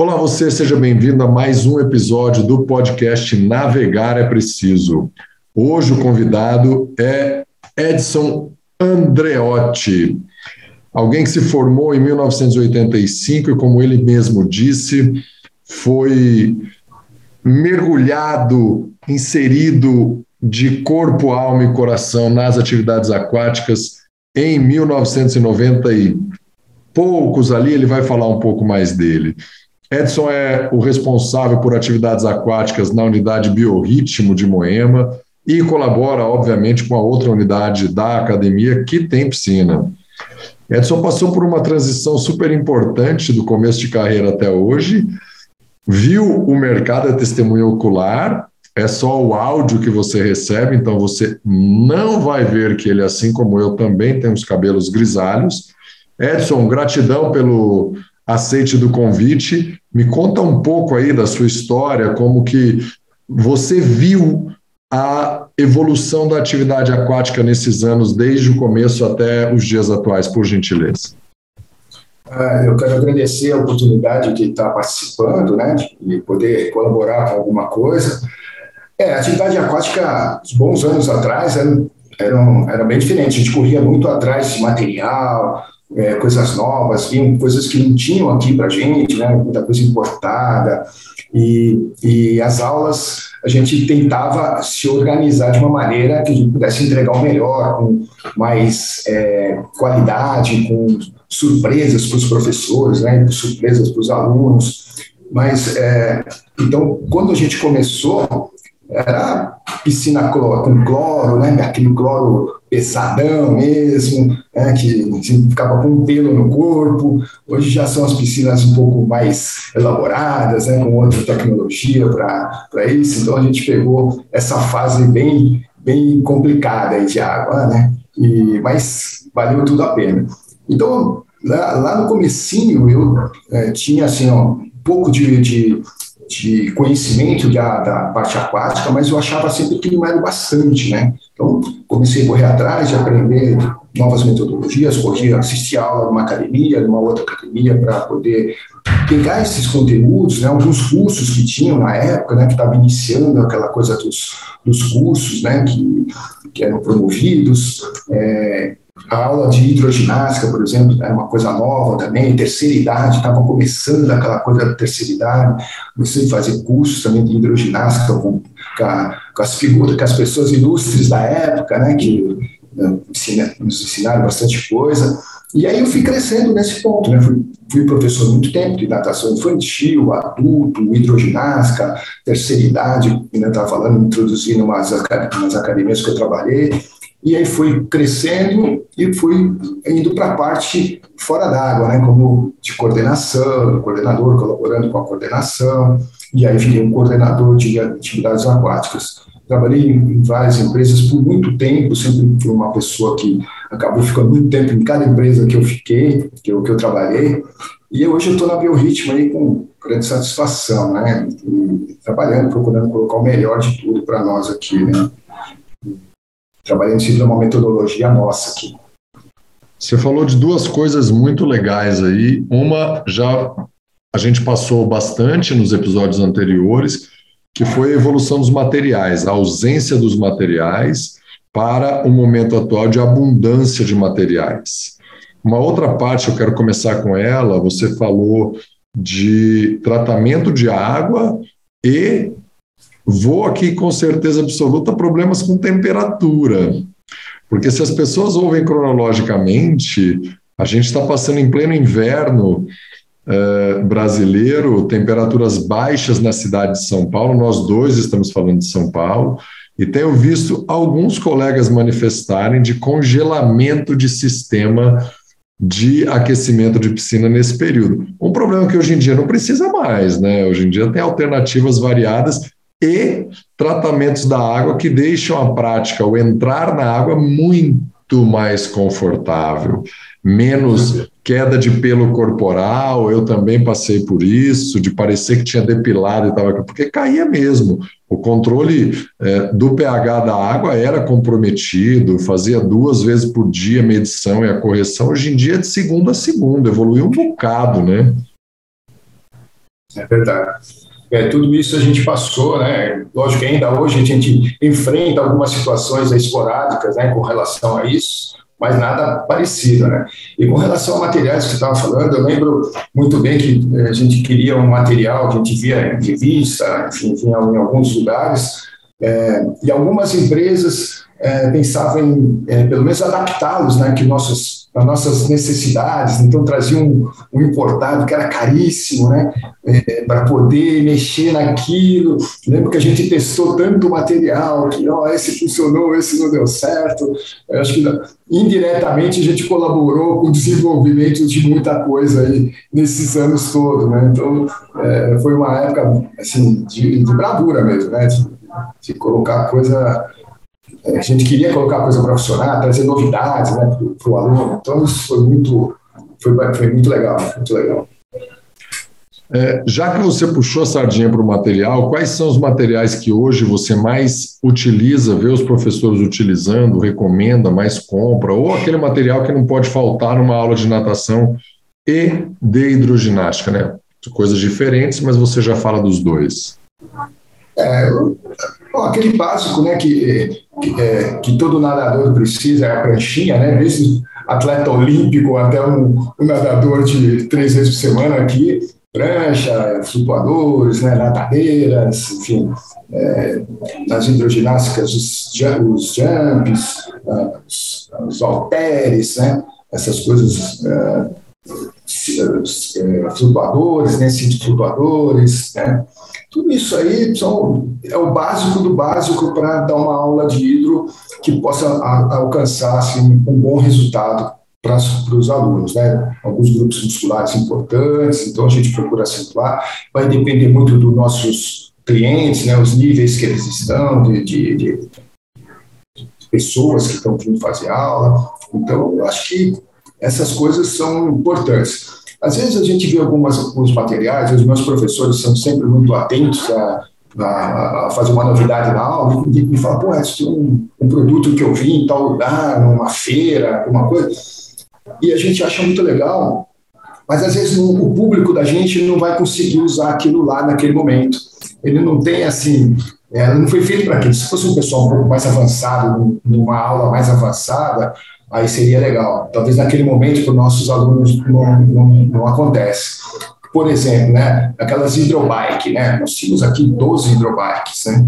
Olá, você, seja bem-vindo a mais um episódio do podcast Navegar é Preciso. Hoje o convidado é Edson Andreotti, alguém que se formou em 1985 e, como ele mesmo disse, foi mergulhado, inserido de corpo, alma e coração nas atividades aquáticas em 1990 e poucos ali, ele vai falar um pouco mais dele. Edson é o responsável por atividades aquáticas na unidade Biorritmo de Moema e colabora, obviamente, com a outra unidade da academia que tem piscina. Edson passou por uma transição super importante do começo de carreira até hoje, viu o mercado, é testemunha ocular, é só o áudio que você recebe, então você não vai ver que ele, assim como eu, também tem os cabelos grisalhos. Edson, gratidão pelo aceite do convite. Me conta um pouco aí da sua história, como que você viu a evolução da atividade aquática nesses anos, desde o começo até os dias atuais, por gentileza. Ah, eu quero agradecer a oportunidade de estar participando, né, de poder colaborar com alguma coisa. É, a atividade aquática, bons anos atrás, era, era, era bem diferente. A gente corria muito atrás de material, é, coisas novas, vinham coisas que não tinham aqui para gente, né, muita coisa importada, e, e as aulas a gente tentava se organizar de uma maneira que a gente pudesse entregar o melhor, com mais é, qualidade, com surpresas para os professores, né, surpresas para os alunos. Mas, é, então, quando a gente começou, era piscina com cloro, né, aquele cloro pesadão mesmo, né, que ficava com pelo no corpo. Hoje já são as piscinas um pouco mais elaboradas, né, com outra tecnologia para isso. Então a gente pegou essa fase bem, bem complicada de água, né, e, mas valeu tudo a pena. Então, lá, lá no comecinho, eu é, tinha assim, ó, um pouco de, de de conhecimento da, da, parte aquática, mas eu achava sempre que não era bastante, né? Então, comecei a correr atrás de aprender novas metodologias, corria, assistia aula numa academia, numa outra academia, para poder pegar esses conteúdos, né, alguns cursos que tinham na época, né, que estava iniciando aquela coisa dos, dos cursos, né, que, que eram promovidos, é, a aula de hidroginástica, por exemplo, era uma coisa nova também, terceira idade, estava começando aquela coisa da terceira idade, comecei a fazer cursos também de hidroginástica com, com, a, com as figuras, com as pessoas ilustres da época, né, que né, ensina, nos ensinaram bastante coisa, e aí eu fui crescendo nesse ponto, né, fui, fui professor muito tempo de natação infantil, adulto, hidroginástica, terceira idade, ainda estava falando, introduzindo umas, umas academias que eu trabalhei, e aí fui crescendo e fui indo para a parte fora d'água, né, como de coordenação, coordenador, colaborando com a coordenação, e aí virei um coordenador de atividades aquáticas. Trabalhei em várias empresas por muito tempo, sempre fui uma pessoa que acabou ficando muito tempo em cada empresa que eu fiquei, que eu, que eu trabalhei, e hoje eu estou na Biorritmo aí com grande satisfação, né, e trabalhando, procurando colocar o melhor de tudo para nós aqui, né trabalhando sempre uma metodologia nossa aqui. Você falou de duas coisas muito legais aí. Uma já a gente passou bastante nos episódios anteriores, que foi a evolução dos materiais, a ausência dos materiais para o momento atual de abundância de materiais. Uma outra parte, eu quero começar com ela, você falou de tratamento de água e Vou aqui com certeza absoluta problemas com temperatura. Porque se as pessoas ouvem cronologicamente, a gente está passando em pleno inverno eh, brasileiro, temperaturas baixas na cidade de São Paulo, nós dois estamos falando de São Paulo, e tenho visto alguns colegas manifestarem de congelamento de sistema de aquecimento de piscina nesse período. Um problema que hoje em dia não precisa mais, né? Hoje em dia tem alternativas variadas e tratamentos da água que deixam a prática, o entrar na água, muito mais confortável, menos queda de pelo corporal. Eu também passei por isso, de parecer que tinha depilado e estava, porque caía mesmo. O controle é, do pH da água era comprometido, fazia duas vezes por dia a medição e a correção. Hoje em dia é de segunda a segunda, evoluiu um bocado, né? É verdade. É, tudo isso a gente passou, né? Lógico que ainda hoje a gente enfrenta algumas situações esporádicas, né, com relação a isso, mas nada parecido, né? E com relação a materiais que você estava falando, eu lembro muito bem que eh, a gente queria um material que a gente via em revista, enfim, em alguns lugares, é, e algumas empresas é, pensavam em, é, pelo menos, adaptá-los, né, que nossos as nossas necessidades, então trazia um, um importado que era caríssimo, né, é, para poder mexer naquilo. Lembro que a gente testou tanto material que, ó, esse funcionou, esse não deu certo. Eu acho que indiretamente a gente colaborou com o desenvolvimento de muita coisa aí nesses anos todos, né. Então é, foi uma época assim de, de bravura mesmo, né, de, de colocar coisa a gente queria colocar a coisa para funcionar, trazer novidades né, para o aluno. Então, isso foi muito, foi, foi muito legal, muito legal. É, já que você puxou a sardinha para o material, quais são os materiais que hoje você mais utiliza, vê os professores utilizando, recomenda, mais compra, ou aquele material que não pode faltar numa aula de natação e de hidroginástica, né? Coisas diferentes, mas você já fala dos dois. É, bom, aquele básico né, que, que, é, que, todo nadador precisa é a pranchinha, né? Desde atleta olímpico até um, um nadador de três vezes por semana aqui, prancha, flutuadores, né, nadadeiras, enfim, é, nas hidroginásticas, os, os jumps, os, os halteres, né, essas coisas, é, é flutuadores, né, cintos flutuadores, né, tudo isso aí são, é o básico do básico para dar uma aula de hidro que possa a, alcançar assim, um bom resultado para os alunos, né? Alguns grupos musculares importantes, então a gente procura acentuar. Vai depender muito dos nossos clientes, né? Os níveis que eles estão, de, de, de pessoas que estão vindo fazer aula. Então, eu acho que essas coisas são importantes. Às vezes a gente vê algumas, alguns materiais, os meus professores são sempre muito atentos a, a, a fazer uma novidade na aula, e me fala, pô, esse é um, um produto que eu vi em tal lugar, numa feira, alguma coisa, e a gente acha muito legal, mas às vezes o público da gente não vai conseguir usar aquilo lá naquele momento. Ele não tem assim, é, não foi feito para aquilo. Se fosse um pessoal um pouco mais avançado, numa aula mais avançada, aí seria legal. Talvez naquele momento para os nossos alunos não, não, não acontece. Por exemplo, né, aquelas hidrobike, né? Nós tínhamos aqui 12 hidrobikes, né?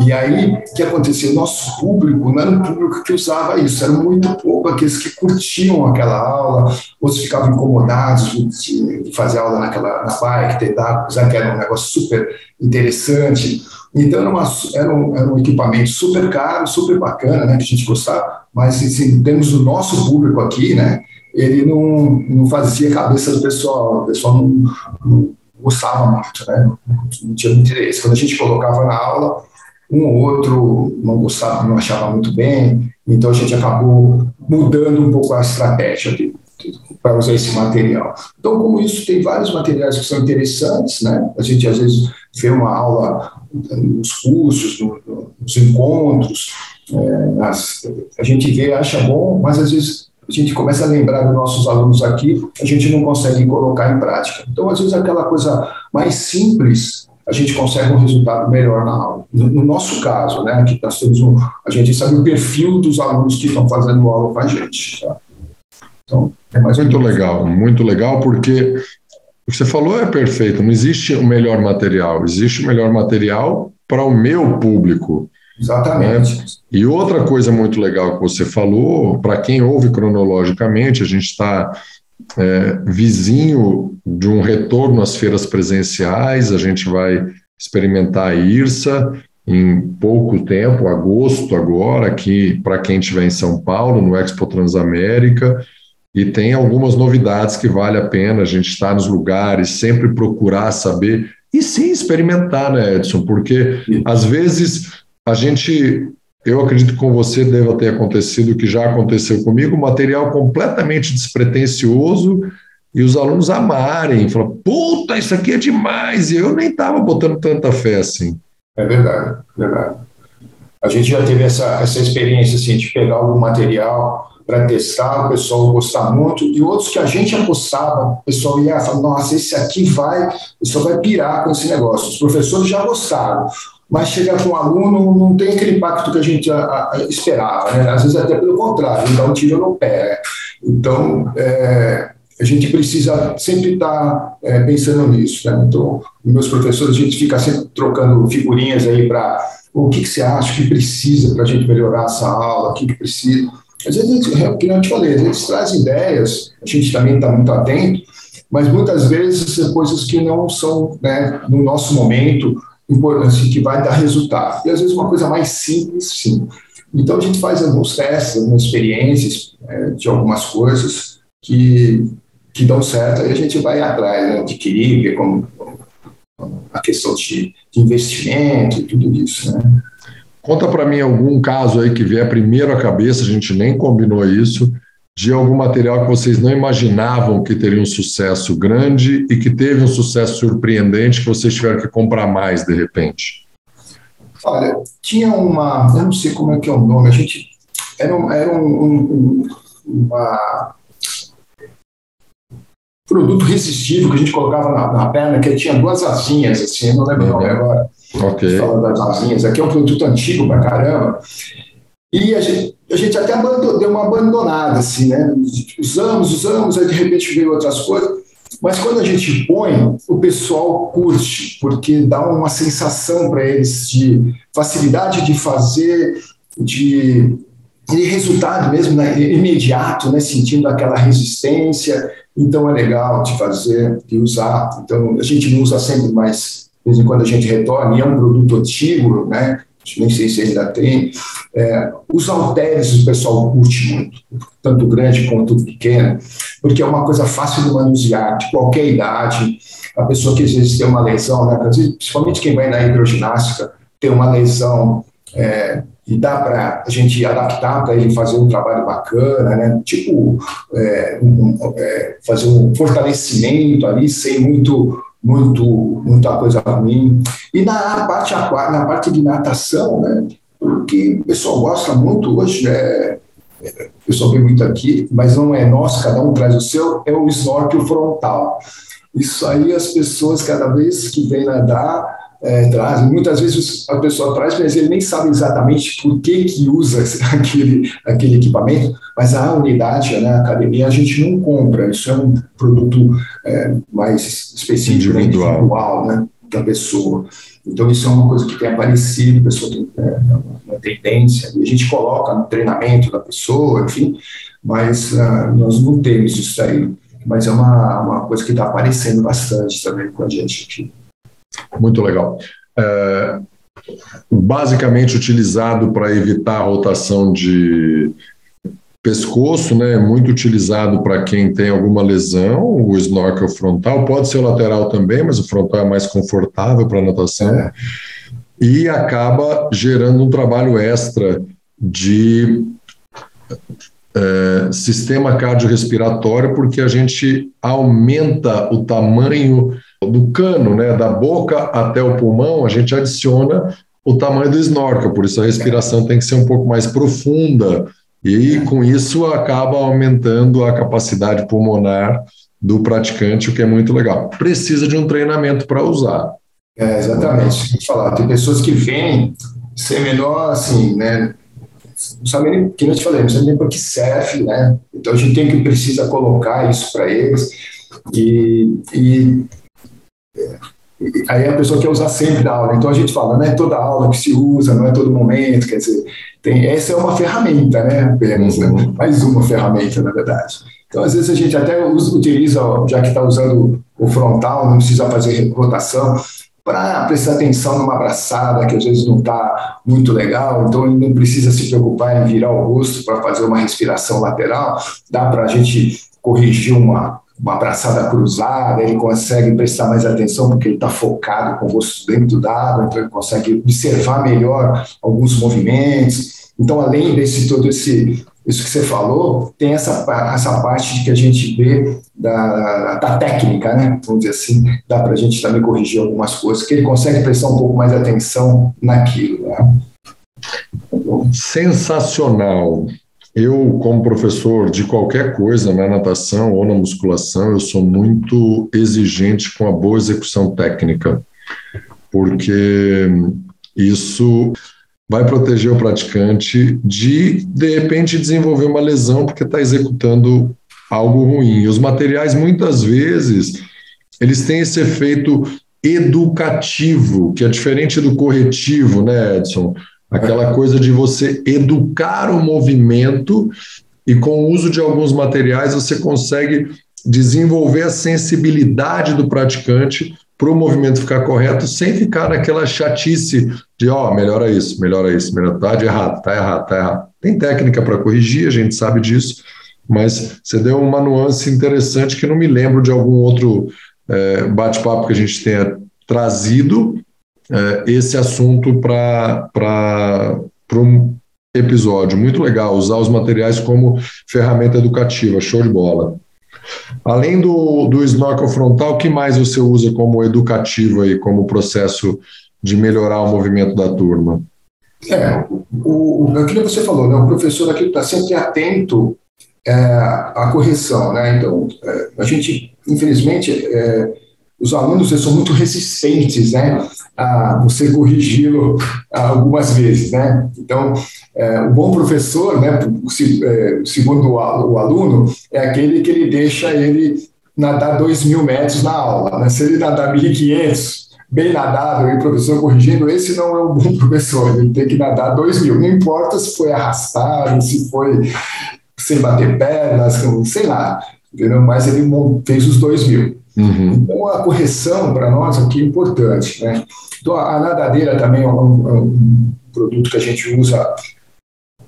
E aí, o que aconteceu? Nosso público não era um público que usava isso, era muito pouco aqueles que curtiam aquela aula, outros ficavam incomodados de, fazer aula naquela na bike, tentar usar que era um negócio super interessante. Então, era, uma, era, um, era um equipamento super caro, super bacana, né, que a gente gostava, mas assim, em termos do nosso público aqui, né, ele não, não fazia cabeça do pessoal, o pessoal não, não gostava muito, né, não tinha interesse. Quando a gente colocava na aula, um ou outro não gostava, não achava muito bem, então a gente acabou mudando um pouco a estratégia para usar esse material. Então, como isso, tem vários materiais que são interessantes, né? A gente às vezes vê uma aula nos cursos, no, nos encontros, é, nas, a gente vê, acha bom, mas às vezes a gente começa a lembrar dos nossos alunos aqui, a gente não consegue colocar em prática. Então, às vezes, aquela coisa mais simples, a gente consegue um resultado melhor na aula. No, no nosso caso, né, que nós temos um, a gente sabe o perfil dos alunos que estão fazendo aula com a gente. Tá? Então, é mais muito legal, muito legal, porque o que você falou é perfeito. Não existe o melhor material, existe o melhor material para o meu público. Exatamente. Né? E outra coisa muito legal que você falou, para quem ouve cronologicamente, a gente está é, vizinho de um retorno às feiras presenciais, a gente vai experimentar a IRSA em pouco tempo, agosto agora, aqui para quem estiver em São Paulo, no Expo Transamérica e tem algumas novidades que vale a pena a gente estar nos lugares, sempre procurar saber e sim experimentar, né, Edson? Porque às vezes a gente, eu acredito que com você deva ter acontecido o que já aconteceu comigo, material completamente despretensioso e os alunos amarem, falar, puta, isso aqui é demais, e eu nem estava botando tanta fé assim. É verdade, verdade. A gente já teve essa, essa experiência assim, de pegar algum material para testar, o pessoal gostar muito, e outros que a gente apostava, o pessoal ia falar, nossa, esse aqui vai, o pessoal vai pirar com esse negócio. Os professores já gostaram, mas chegar com o aluno não tem aquele impacto que a gente a, a, esperava, né? às vezes até pelo contrário, dá um tiro no pé. Né? Então, é, a gente precisa sempre estar tá, é, pensando nisso. Né? Então, meus professores, a gente fica sempre trocando figurinhas aí para o que, que você acha que precisa para a gente melhorar essa aula, o que, que precisa. Às vezes, é o que eu te falei, às vezes traz ideias, a gente também está muito atento, mas muitas vezes são coisas que não são, né, no nosso momento, importantes, que vai dar resultado. E às vezes uma coisa mais simples, sim. Então a gente faz alguns testes, algumas experiências é, de algumas coisas que, que dão certo e a gente vai atrás, né, adquirir, ver como a questão de, de investimento e tudo isso, né. Conta para mim algum caso aí que vier primeiro à cabeça, a gente nem combinou isso, de algum material que vocês não imaginavam que teria um sucesso grande e que teve um sucesso surpreendente que vocês tiveram que comprar mais de repente? Olha, tinha uma, eu não sei como é que é o nome, a gente era um, era um, um uma produto resistível que a gente colocava na, na perna, que tinha duas asinhas, assim, eu não lembro o nome uhum. agora. Ok. Fala das asinhas. Aqui é um produto antigo pra caramba. E a gente, a gente até abandonou, deu uma abandonada, assim, né? Usamos, usamos, aí de repente veio outras coisas. Mas quando a gente põe, o pessoal curte, porque dá uma sensação para eles de facilidade de fazer, de, de resultado mesmo né, imediato, né, sentindo aquela resistência. Então é legal de fazer, de usar. Então a gente não usa sempre, mas de vez em quando a gente retorna, e é um produto antigo, né? nem sei se ainda tem. É, os halteres o pessoal curte muito, tanto grande quanto pequeno, porque é uma coisa fácil de manusear, de qualquer idade. A pessoa que às vezes tem uma lesão, né, principalmente quem vai na hidroginástica, tem uma lesão é, e dá para a gente adaptar para ele fazer um trabalho bacana, né? tipo é, um, é, fazer um fortalecimento ali sem muito muito muita coisa ruim. E na parte na parte de natação, né, o que o pessoal gosta muito hoje é o pessoal vem muito aqui, mas não é nosso, cada um traz o seu, é o snorkel frontal. Isso aí as pessoas cada vez que vem nadar é, trazem. Muitas vezes a pessoa traz, mas ele nem sabe exatamente por que, que usa aquele, aquele equipamento, mas a unidade, né, a academia, a gente não compra. Isso é um produto é, mais específico, individual, individual né, da pessoa. Então, isso é uma coisa que tem aparecido, a pessoa tem é, uma tendência, e a gente coloca no treinamento da pessoa, enfim, mas uh, nós não temos isso aí. Mas é uma, uma coisa que está aparecendo bastante também com a gente aqui. Muito legal. É, basicamente utilizado para evitar a rotação de pescoço, né? Muito utilizado para quem tem alguma lesão, o snorkel frontal, pode ser o lateral também, mas o frontal é mais confortável para natação. É. E acaba gerando um trabalho extra de é, sistema cardiorrespiratório, porque a gente aumenta o tamanho do cano, né, da boca até o pulmão, a gente adiciona o tamanho do snorkel, por isso a respiração tem que ser um pouco mais profunda, e com isso acaba aumentando a capacidade pulmonar do praticante, o que é muito legal. Precisa de um treinamento para usar. É, exatamente. Falar, tem pessoas que vêm ser menor, assim, né? Não sabe nem, que eu te falei, não sabe nem para que serve, né? Então a gente tem que precisa colocar isso para eles. E, e Aí a pessoa quer usar sempre da aula. Então a gente fala, não é toda aula que se usa, não é todo momento, quer dizer, tem, essa é uma ferramenta, né? Apenas, né? Uhum. mais uma ferramenta, na verdade. Então, às vezes a gente até usa, utiliza, já que está usando o frontal, não precisa fazer rotação, para prestar atenção numa abraçada que às vezes não está muito legal, então ele não precisa se preocupar em virar o rosto para fazer uma respiração lateral, dá para a gente corrigir uma, uma abraçada cruzada, ele consegue prestar mais atenção porque ele está focado com o rosto dentro d'água, então ele consegue observar melhor alguns movimentos. Então, além desse todo esse isso que você falou, tem essa, essa parte que a gente vê da, da técnica, né? Vamos dizer assim, dá para a gente também corrigir algumas coisas, que ele consegue prestar um pouco mais atenção naquilo. Né? Sensacional. Eu, como professor de qualquer coisa, na natação ou na musculação, eu sou muito exigente com a boa execução técnica, porque isso vai proteger o praticante de, de repente, desenvolver uma lesão porque está executando algo ruim. E os materiais, muitas vezes, eles têm esse efeito educativo, que é diferente do corretivo, né, Edson? Aquela coisa de você educar o movimento e com o uso de alguns materiais você consegue desenvolver a sensibilidade do praticante para o movimento ficar correto sem ficar naquela chatice de ó, oh, melhora isso, melhora isso, melhora tá de errado, tá errado, tá errado. Tem técnica para corrigir, a gente sabe disso, mas você deu uma nuance interessante que não me lembro de algum outro é, bate-papo que a gente tenha trazido é, esse assunto para um episódio. Muito legal, usar os materiais como ferramenta educativa, show de bola. Além do, do snorkel frontal, o que mais você usa como educativo aí, como processo de melhorar o movimento da turma? É, o, que você falou, né, o professor aqui está sempre atento é, à correção, né? Então, é, a gente, infelizmente, é, os alunos eles são muito resistentes né, a você corrigi-lo algumas vezes. Né? Então, é, o bom professor, né, é, segundo o aluno, é aquele que ele deixa ele nadar 2 mil metros na aula. Né? Se ele nadar 1.500, bem nadado e o professor corrigindo, esse não é um bom professor, ele tem que nadar 2 mil. Não importa se foi arrastado, se foi sem bater pernas, sei lá, entendeu? mas ele fez os 2 mil. Uhum. Então, a correção para nós aqui é importante. Né? Então, a, nadadeira também é um, é um, produto que a gente usa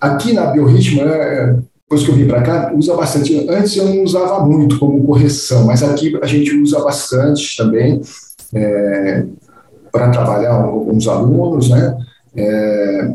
aqui na Biorritmo, né, depois que eu vim para cá, usa bastante. Antes eu não usava muito como correção, mas aqui a gente usa bastante também é, para trabalhar com os alunos, né? É,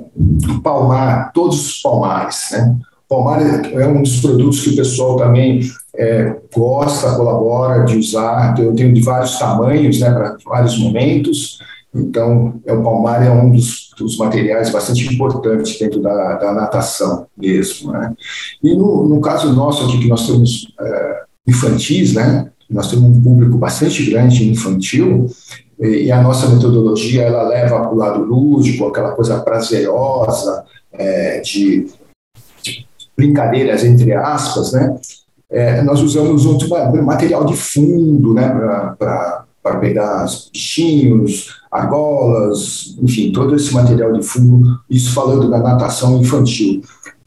palmar, todos os palmares, né? Palmar é um dos produtos que o pessoal também é, gosta, colabora de usar. Eu tenho de vários tamanhos, né, para vários momentos. Então, é, o palmar é um dos, dos materiais bastante importantes dentro da, da natação mesmo. Né? E no, no, caso nosso aqui, que nós temos é, infantis, né? nós temos um público bastante grande infantil, e, e a nossa metodologia ela leva para o lado lúdico, aquela coisa prazerosa, é, de brincadeiras entre aspas, né? É, nós usamos outro material de fundo, né, para pegar bichinhos, argolas, enfim, todo esse material de fundo, isso falando da natação infantil.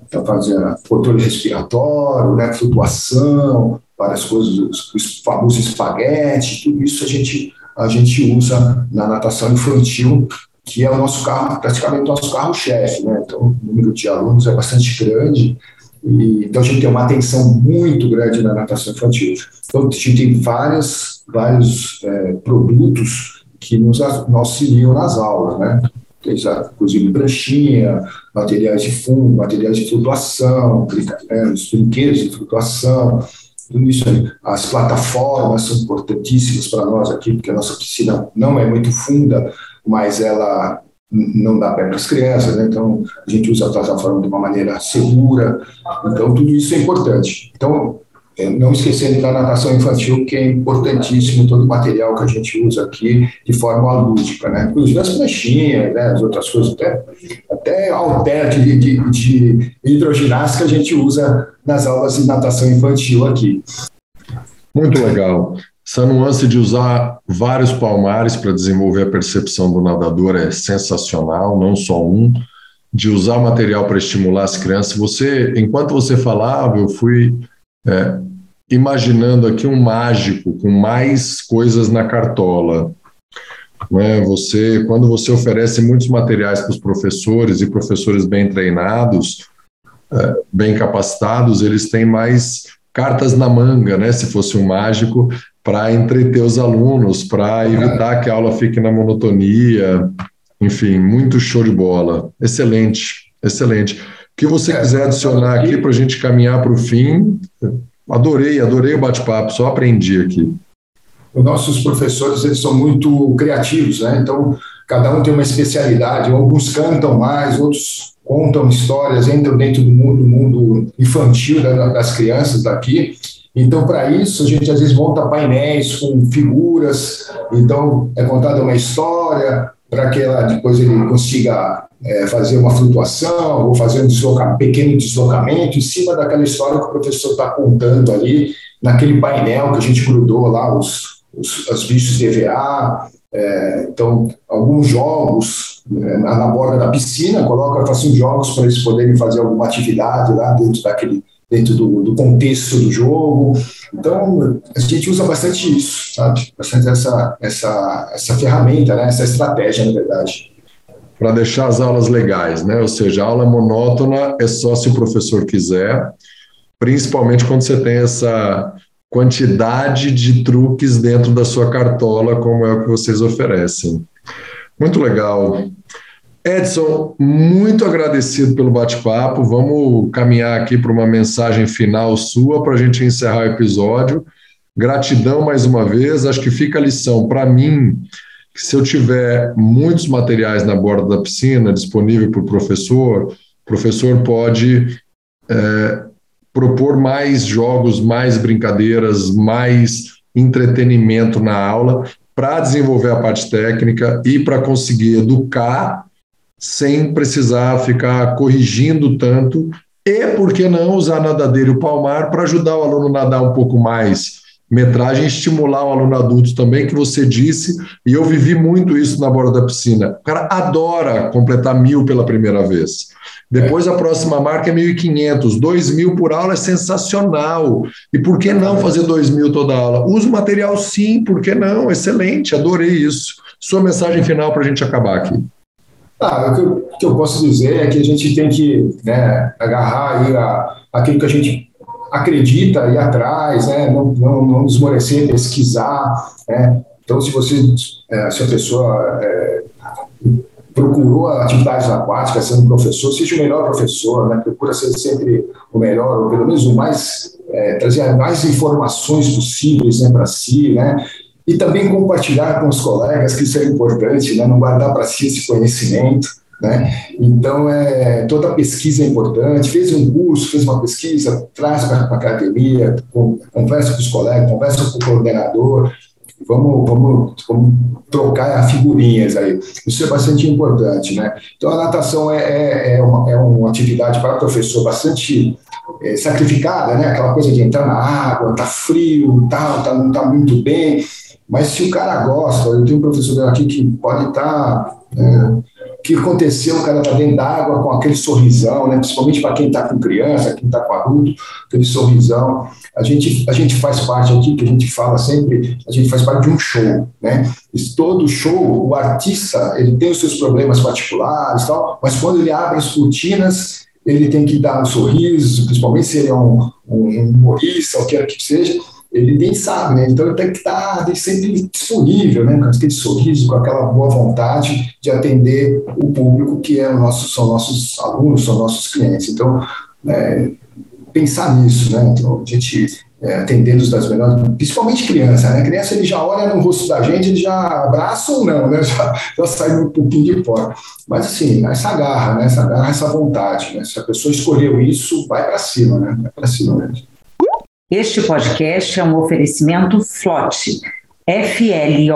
Então, fazer controle respiratório, né, flutuação, várias coisas, os famosos espaguete, tudo isso a gente, a gente usa na natação infantil, que é o nosso carro, praticamente o nosso carro-chefe. Né? Então, o número de alunos é bastante grande, e, então a gente tem uma atenção muito grande na natação infantil. Então a gente tem várias, vários é, produtos que nos, auxiliam nas aulas, né? inclusive pranchinha, materiais de fundo, materiais de flutuação, os brinquedos de flutuação, tudo isso aí. As plataformas são importantíssimas para nós aqui, porque a nossa piscina não é muito funda, mas ela não dá pé para as crianças, né? então a gente usa a plataforma de uma maneira segura, então tudo isso é importante. Então, é, não esquecendo da natação infantil, que é importantíssimo todo o material que a gente usa aqui de forma lúdica, né? inclusive as pranchinhas, né? as outras coisas, até, até alter de, de, de hidroginástica a gente usa nas aulas de natação infantil aqui. Muito legal. Essa nuance de usar vários palmares para desenvolver a percepção do nadador é sensacional, não só um. De usar material para estimular as crianças. Você, enquanto você falava, eu fui é, imaginando aqui um mágico com mais coisas na cartola. Né? Você, quando você oferece muitos materiais para os professores e professores bem treinados, é, bem capacitados, eles têm mais cartas na manga, né? Se fosse um mágico, para entreter os alunos, para evitar que a aula fique na monotonia. Enfim, muito show de bola. Excelente, excelente. O que você é, quiser adicionar aqui para a gente caminhar para o fim, adorei, adorei o bate-papo, só aprendi aqui. Os nossos professores eles são muito criativos, né? Então, cada um tem uma especialidade, alguns cantam mais, outros contam histórias, entram dentro do mundo, do mundo infantil das crianças daqui. Então, para isso, a gente às vezes monta painéis com figuras. Então, é contada uma história para que ela depois ele consiga é, fazer uma flutuação ou fazer um desloca, pequeno deslocamento em cima daquela história que o professor está contando ali naquele painel que a gente grudou lá os, os, os bichos DVA. É, então, alguns jogos é, na, na, borda da piscina, coloca assim, jogos para eles poderem fazer alguma atividade lá dentro daquele dentro do, do, contexto do jogo. Então, a gente usa bastante isso, sabe? Bastante essa, essa, essa ferramenta, né? essa estratégia, na verdade. Para deixar as aulas legais, né? Ou seja, a aula monótona é só se o professor quiser, principalmente quando você tem essa quantidade de truques dentro da sua cartola, como é o que vocês oferecem. Muito legal. Edson, muito agradecido pelo bate-papo. Vamos caminhar aqui para uma mensagem final sua para a gente encerrar o episódio. Gratidão mais uma vez. Acho que fica a lição para mim que se eu tiver muitos materiais na borda da piscina disponível para o professor, o professor pode é, propor mais jogos, mais brincadeiras, mais entretenimento na aula para desenvolver a parte técnica e para conseguir educar sem precisar ficar corrigindo tanto, e por que não usar nadadeiro palmar para ajudar o aluno a nadar um pouco mais metragem, estimular o aluno adulto também, que você disse, e eu vivi muito isso na borda da piscina. O cara adora completar mil pela primeira vez. Depois a próxima marca é 1.500, 2.000 por aula é sensacional. E por que não fazer 2.000 toda aula? Usa o material sim, por que não? Excelente, adorei isso. Sua mensagem final para a gente acabar aqui. Ah, o que, eu, o que eu posso dizer é que a gente tem que né, agarrar aí a, aquilo que a gente acredita e atrás, né, não, não, não desmorecer, pesquisar. Né. Então, se você, é, se a pessoa é, procurou atividades aquáticas sendo professor, seja o melhor professor, né, procura ser sempre o melhor, ou pelo menos o mais, é, trazer mais informações possíveis né, para si, né, e também compartilhar com os colegas, que isso é importante, né? não guardar para si esse conhecimento. Né? Então, é, toda pesquisa é importante. Fez um curso, fez uma pesquisa, traz para a academia, conversa com os colegas, conversa com o coordenador. Vamos, vamos, vamos trocar figurinhas aí. Isso é bastante importante. Né? Então, a natação é, é, é, uma, é uma atividade para o professor bastante é, sacrificada, né? aquela coisa de entrar na água, tá frio, tal, tá, não está muito bem mas se o cara gosta, eu tenho um professor aqui que pode estar. Tá, é, o que aconteceu, o cara está dentro d'água com aquele sorrisão, né? principalmente para quem está com criança, quem está com adulto, aquele sorrisão. A gente, a gente faz parte aqui, que a gente fala sempre, a gente faz parte de um show. Né? Todo show, o artista, ele tem os seus problemas particulares, tal, mas quando ele abre as cortinas, ele tem que dar um sorriso, principalmente se ele é um, um humorista, ou que seja, ele nem sabe, né? Então ele tem que estar tá, sempre disponível, né? Com aquele sorriso, com aquela boa vontade de atender o público que é nosso, são nossos alunos, são nossos clientes. Então, é, pensar nisso, né? Então, a gente é, atendendo das melhores, principalmente criança, né? Criança ele já olha no rosto da gente, ele já abraça ou não, né? Já, já sai um pouquinho de fora. Mas assim, essa garra, né? Essa garra, essa vontade, né? Se a pessoa escolheu isso, vai para cima, né? Vai para cima mesmo. Este podcast é um oferecimento FLOT, F-L-O-T-Y.com.